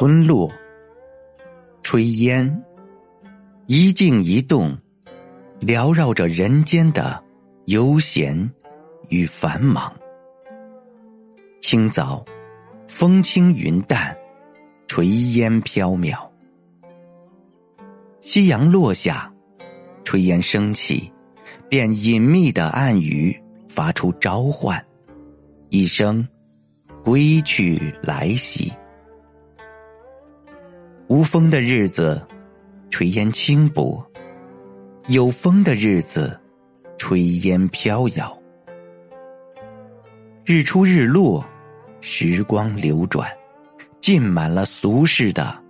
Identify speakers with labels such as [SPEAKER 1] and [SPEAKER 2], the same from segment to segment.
[SPEAKER 1] 村落，炊烟，一静一动，缭绕着人间的悠闲与繁忙。清早，风轻云淡，炊烟飘渺。夕阳落下，炊烟升起，便隐秘的暗语发出召唤，一声归去来兮。无风的日子，炊烟轻薄；有风的日子，炊烟飘摇。日出日落，时光流转，浸满了俗世的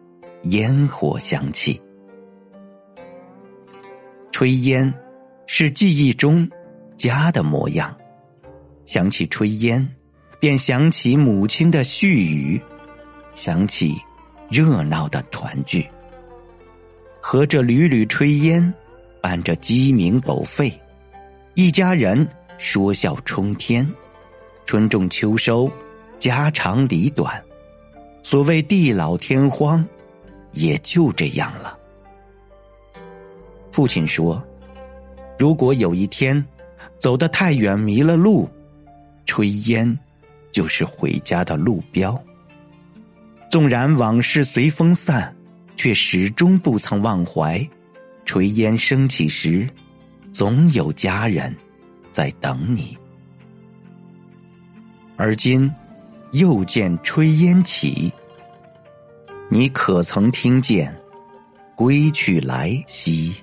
[SPEAKER 1] 烟火香气。炊烟是记忆中家的模样，想起炊烟，便想起母亲的絮语，想起热闹的团聚。和着缕缕炊烟，伴着鸡鸣狗吠，一家人说笑冲天。春种秋收，家长里短，所谓地老天荒，也就这样了。父亲说：“如果有一天走得太远迷了路，炊烟就是回家的路标。纵然往事随风散，却始终不曾忘怀。炊烟升起时，总有家人在等你。而今又见炊烟起，你可曾听见归去来兮？”